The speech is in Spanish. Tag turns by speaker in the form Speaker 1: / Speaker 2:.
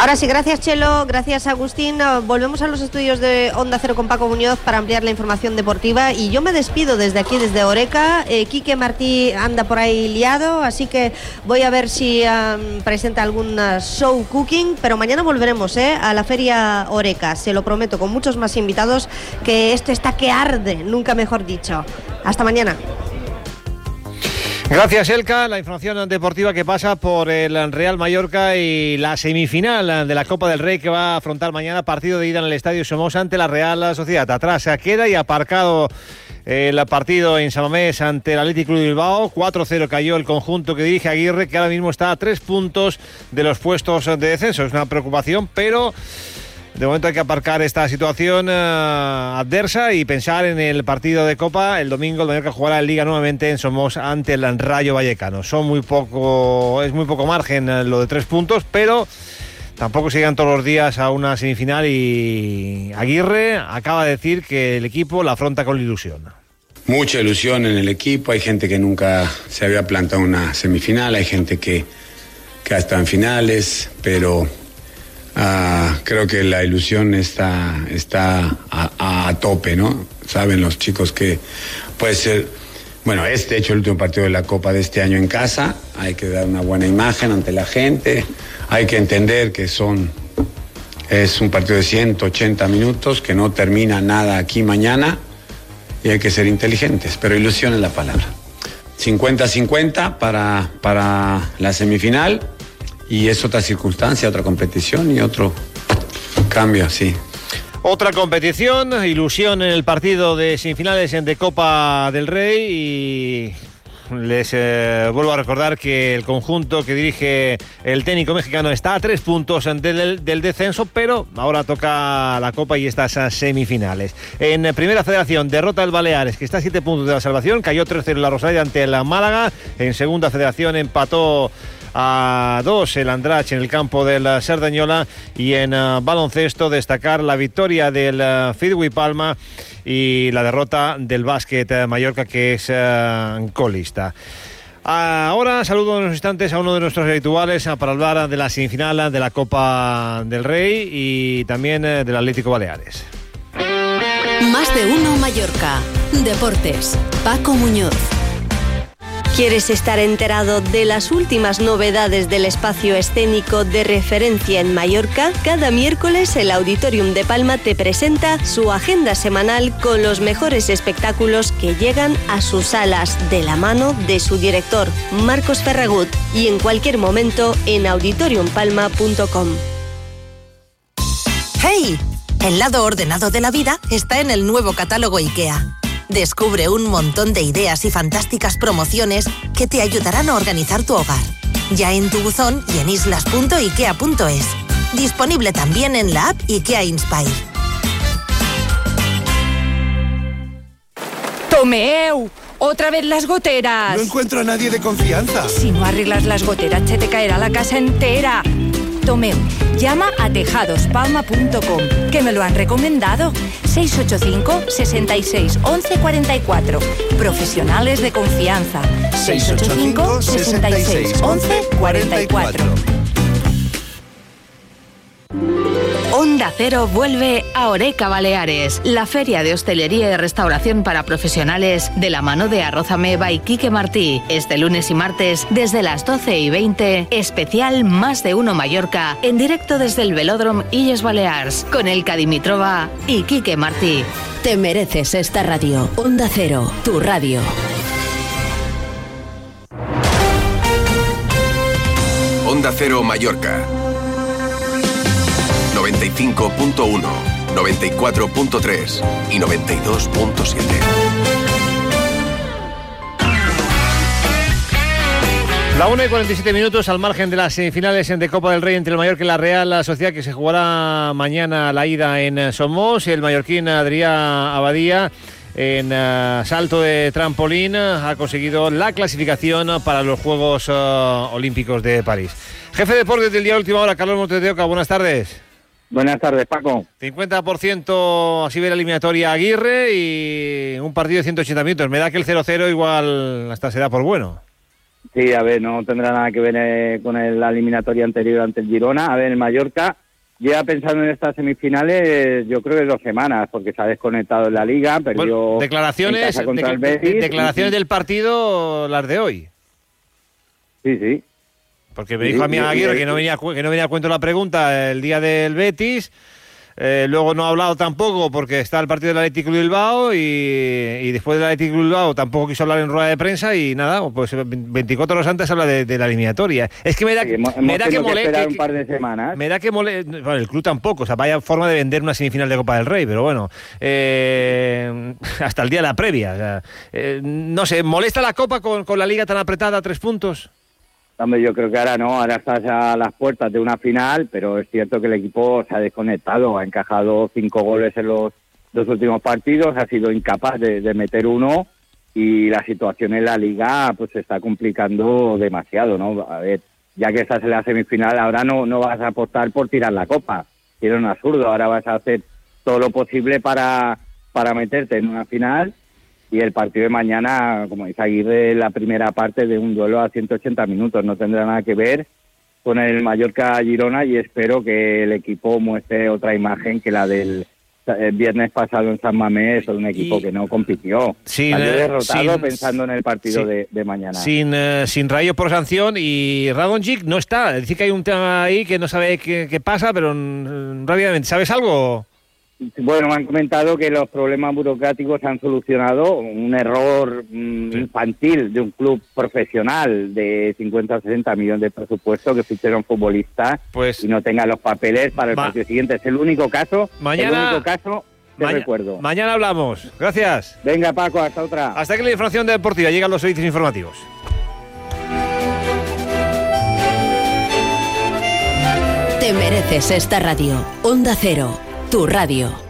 Speaker 1: Ahora sí, gracias Chelo, gracias Agustín. Volvemos a los estudios de Onda Cero con Paco Muñoz para ampliar la información deportiva y yo me despido desde aquí, desde Oreca. Eh, Quique Martí anda por ahí liado, así que voy a ver si presenta algún uh, show cooking, pero mañana volveremos eh, a la feria Oreca, se lo prometo, con muchos más invitados, que esto está que arde, nunca mejor dicho. Hasta mañana.
Speaker 2: Gracias, Elka. La información deportiva que pasa por el Real Mallorca y la semifinal de la Copa del Rey que va a afrontar mañana partido de ida en el Estadio Somos ante la Real Sociedad. Atrás se queda y aparcado el partido en Samamés ante el Atlético de Bilbao. 4-0 cayó el conjunto que dirige Aguirre, que ahora mismo está a tres puntos de los puestos de descenso. Es una preocupación, pero de momento hay que aparcar esta situación eh, adversa y pensar en el partido de Copa. El domingo el Mallorca jugará en Liga nuevamente en Somos ante el Rayo Vallecano. Son muy poco, es muy poco margen eh, lo de tres puntos, pero tampoco se llegan todos los días a una semifinal y Aguirre acaba de decir que el equipo la afronta con ilusión.
Speaker 3: Mucha ilusión en el equipo, hay gente que nunca se había plantado una semifinal, hay gente que, que ha en finales, pero Ah, creo que la ilusión está, está a, tope, ¿no? Saben los chicos que puede ser, bueno, este hecho el último partido de la Copa de este año en casa, hay que dar una buena imagen ante la gente, hay que entender que son, es un partido de 180 minutos, que no termina nada aquí mañana y hay que ser inteligentes, pero ilusión es la palabra. 50-50 para, para la semifinal y es otra circunstancia, otra competición y otro cambio, sí.
Speaker 2: Otra competición, ilusión en el partido de semifinales de Copa del Rey y les eh, vuelvo a recordar que el conjunto que dirige el técnico mexicano está a tres puntos del, del, descenso, pero ahora toca la Copa y estas semifinales. En Primera Federación, derrota el Baleares, que está a siete puntos de la salvación, cayó 3-0 la Rosalía ante la Málaga. En Segunda Federación empató a dos el Andrach en el campo de la Sardañola y en eh, baloncesto destacar la victoria del uh, Palma y la derrota del básquet eh, Mallorca que es colista. Ahora saludo en unos instantes a uno de nuestros habituales para hablar de la semifinal de la Copa del Rey y también del Atlético Baleares.
Speaker 4: Más de uno Mallorca. Deportes. Paco Muñoz.
Speaker 1: ¿Quieres estar enterado de las últimas novedades del espacio escénico de referencia en Mallorca? Cada miércoles el Auditorium de Palma te presenta su agenda semanal con los mejores espectáculos que llegan a sus salas de la mano de su director, Marcos Ferragut, y en cualquier momento en auditoriumpalma.com.
Speaker 4: ¡Hey! El lado ordenado de la vida está en el nuevo catálogo IKEA. Descubre un montón de ideas y fantásticas promociones que te ayudarán a organizar tu hogar. Ya en tu buzón y en islas.ikea.es. Disponible también en la app IKEA Inspire.
Speaker 5: ¡Tomeu! ¡Otra vez las goteras!
Speaker 6: No encuentro a nadie de confianza.
Speaker 5: Si no arreglas las goteras, se te caerá la casa entera. Llama a tejadospalma.com, que me lo han recomendado. 685 66 11 44. Profesionales de confianza. 685 66 11 44.
Speaker 4: Onda Cero vuelve a Oreca Baleares, la feria de hostelería y restauración para profesionales de la mano de Arroz Ameba y Quique Martí. Este lunes y martes desde las 12 y 20, especial Más de Uno Mallorca, en directo desde el Velódromo Illes Balears, con el Cadimitrova y Quique Martí. Te mereces esta radio. Onda Cero, tu radio.
Speaker 7: Onda Cero Mallorca 95.1, 94.3 y 92.7.
Speaker 2: La 1 y 47 minutos al margen de las semifinales de Copa del Rey entre el Mallorca y la Real Sociedad que se jugará mañana la ida en Somos. El mallorquín Adrián Abadía en eh, salto de trampolín ha conseguido la clasificación para los Juegos eh, Olímpicos de París. Jefe de deportes del día última hora, Carlos Montes de Oca, buenas tardes.
Speaker 8: Buenas tardes, Paco.
Speaker 2: 50% así ve la eliminatoria Aguirre y un partido de 180 minutos. Me da que el 0-0 igual hasta se da por bueno.
Speaker 8: Sí, a ver, no tendrá nada que ver eh, con el- la eliminatoria anterior ante el Girona. A ver, el Mallorca lleva pensando en estas semifinales, yo creo que dos semanas, porque se ha desconectado en la liga, perdió
Speaker 2: Bueno,
Speaker 8: en
Speaker 2: declaraciones,
Speaker 8: casa contra
Speaker 2: de-
Speaker 8: el Betis.
Speaker 2: declaraciones
Speaker 8: y-
Speaker 2: del partido, las de hoy.
Speaker 8: Sí, sí.
Speaker 2: Porque me dijo a mí Aguirre que no venía que no venía a cuento la pregunta el día del Betis. eh, luego no ha hablado tampoco porque está el partido del Atlético Bilbao y, y después del Atlético Bilbao tampoco quiso hablar en rueda de prensa y nada, pues 24 horas antes habla de, de la eliminatoria. Es que me da,
Speaker 8: Sí, hemos,
Speaker 2: me da que
Speaker 8: tenido
Speaker 2: que
Speaker 8: un par de semanas.
Speaker 2: me da que mole... Bueno, el club tampoco, o sea, vaya forma de vender una semifinal de Copa del Rey, pero bueno, eh, hasta el día de la previa. o sea, eh, no sé, ¿molesta la Copa con, con la liga tan apretada a tres puntos?
Speaker 8: Hombre, yo creo que ahora no, ahora estás a las puertas de una final, pero es cierto que el equipo se ha desconectado, ha encajado cinco goles en los dos últimos partidos, ha sido incapaz de, de meter uno y la situación en la liga pues se está complicando demasiado, ¿no? A ver, ya que estás en la semifinal, ahora no, no vas a apostar por tirar la copa, era un absurdo, ahora vas a hacer todo lo posible para, para meterte en una final y el partido de mañana, como dice Aguirre, la primera parte de un duelo a 180 minutos. No tendrá nada que ver con el Mallorca-Girona y espero que el equipo muestre otra imagen que la del eh, viernes pasado en San Mamés, un equipo
Speaker 2: Y-
Speaker 8: que no compitió.
Speaker 2: Sin,
Speaker 8: Salió
Speaker 2: eh,
Speaker 8: derrotado
Speaker 2: sin-
Speaker 8: pensando en el partido
Speaker 2: sí.
Speaker 8: de, de mañana.
Speaker 2: Sin, eh, sin rayo por sanción y Radonjic no está. Dice que hay un tema ahí que no sabe qué, qué pasa, pero mm, rápidamente, ¿sabes algo?
Speaker 8: Bueno, me han comentado que los problemas burocráticos se han solucionado. Un error mm,
Speaker 2: Sí.
Speaker 8: infantil de un club profesional de 50 o 60 millones de presupuesto que ficharon futbolistas
Speaker 2: Pues
Speaker 8: y no tengan los papeles para el
Speaker 2: Ma-
Speaker 8: partido siguiente. Es el único caso,
Speaker 2: Mañana-
Speaker 8: el único caso que
Speaker 2: maña-
Speaker 8: recuerdo.
Speaker 2: mañana hablamos. Gracias.
Speaker 8: Venga, Paco, hasta otra.
Speaker 2: Hasta aquí la información deportiva. Llegan los servicios informativos.
Speaker 9: Te mereces esta radio. Onda Cero, tu radio.